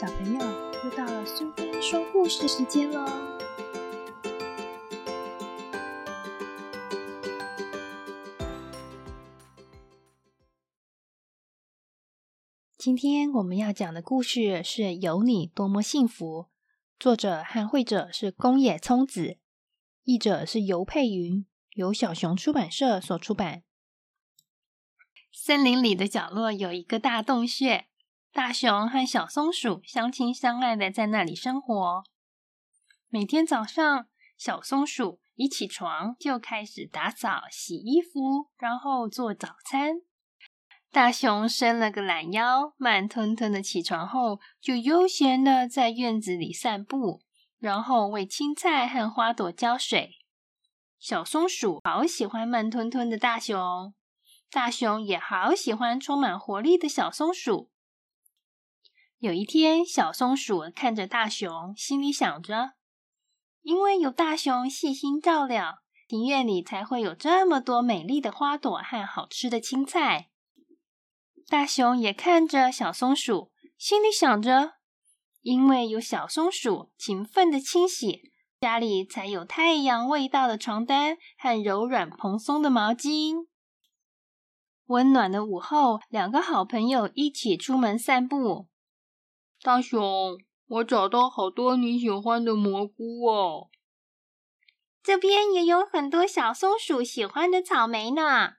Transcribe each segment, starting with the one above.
小朋友，又到了苏菲说故事时间喽！今天我们要讲的故事是《有你多么幸福》，作者和绘者是宫野聪子，译者是尤佩云，由小熊出版社所出版。森林里的角落有一个大洞穴。大熊和小松鼠相亲相爱的在那里生活。每天早上，小松鼠一起床就开始打扫、洗衣服，然后做早餐。大熊伸了个懒腰，慢吞吞的起床后，就悠闲的在院子里散步，然后为青菜和花朵浇水。小松鼠好喜欢慢吞吞的大熊，大熊也好喜欢充满活力的小松鼠。有一天，小松鼠看着大熊，心里想着：“因为有大熊细心照料，庭院里才会有这么多美丽的花朵和好吃的青菜。”大熊也看着小松鼠，心里想着：“因为有小松鼠勤奋的清洗，家里才有太阳味道的床单和柔软蓬松的毛巾。”温暖的午后，两个好朋友一起出门散步。大熊，我找到好多你喜欢的蘑菇哦。这边也有很多小松鼠喜欢的草莓呢。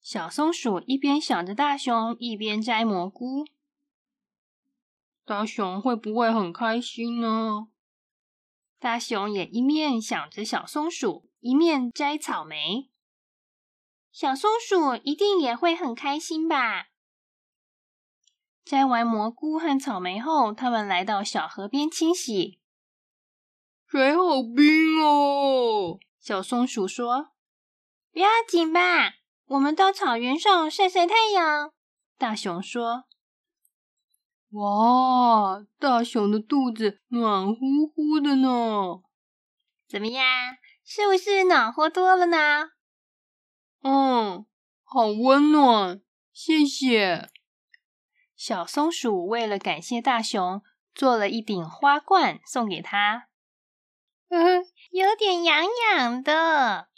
小松鼠一边想着大熊，一边摘蘑菇。大熊会不会很开心呢？大熊也一面想着小松鼠，一面摘草莓。小松鼠一定也会很开心吧。摘完蘑菇和草莓后，他们来到小河边清洗。水好冰哦，小松鼠说：“不要紧吧，我们到草原上晒晒太阳。”大熊说：“哇，大熊的肚子暖乎乎的呢，怎么样？是不是暖和多了呢？”“嗯，好温暖，谢谢。”小松鼠为了感谢大熊，做了一顶花冠送给他。嗯，有点痒痒的，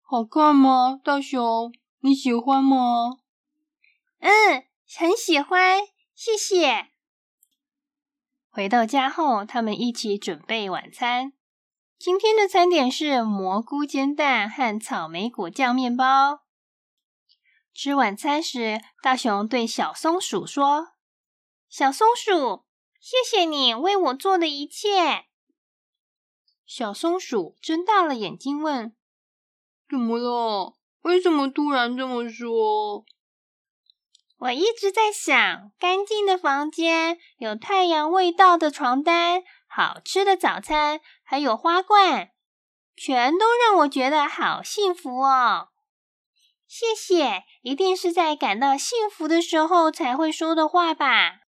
好看吗？大熊，你喜欢吗？嗯，很喜欢，谢谢。回到家后，他们一起准备晚餐。今天的餐点是蘑菇煎蛋和草莓果酱面包。吃晚餐时，大熊对小松鼠说：“小松鼠，谢谢你为我做的一切。”小松鼠睁大了眼睛问：“怎么了？为什么突然这么说？”我一直在想，干净的房间、有太阳味道的床单、好吃的早餐，还有花冠，全都让我觉得好幸福哦。谢谢，一定是在感到幸福的时候才会说的话吧。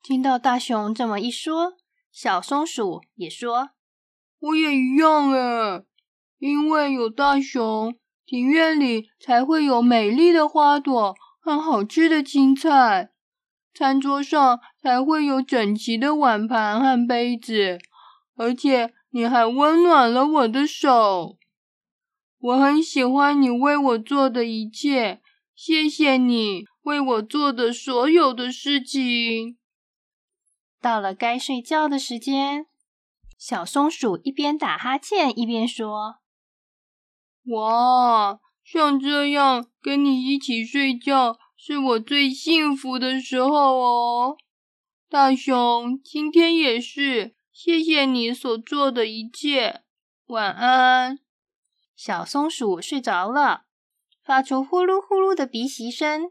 听到大熊这么一说，小松鼠也说：“我也一样诶，因为有大熊，庭院里才会有美丽的花朵和好吃的青菜，餐桌上才会有整齐的碗盘和杯子，而且你还温暖了我的手。”我很喜欢你为我做的一切，谢谢你为我做的所有的事情。到了该睡觉的时间，小松鼠一边打哈欠一边说：“哇，像这样跟你一起睡觉是我最幸福的时候哦。”大熊，今天也是，谢谢你所做的一切。晚安。小松鼠睡着了，发出呼噜呼噜的鼻息声。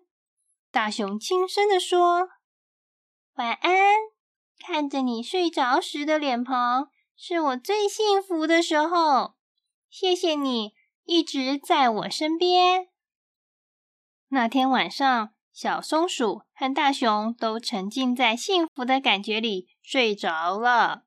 大熊轻声地说：“晚安。”看着你睡着时的脸庞，是我最幸福的时候。谢谢你一直在我身边。那天晚上，小松鼠和大熊都沉浸在幸福的感觉里睡着了。